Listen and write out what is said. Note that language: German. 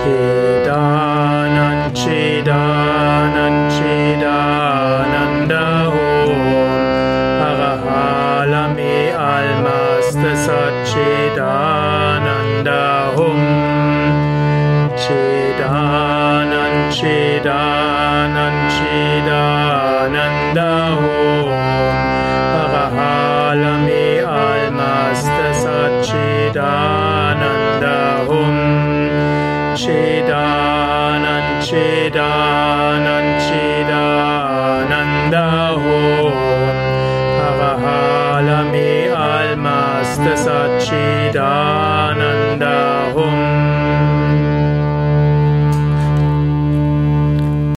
Chidanand, Chidanand, Chidananda Arahalami Almaste Sat Chidananda Om Chidanand, Arahalami Almaste Sat Chidanand, Chidanand, Chidananda Om. Arahalami Almas Chidanand.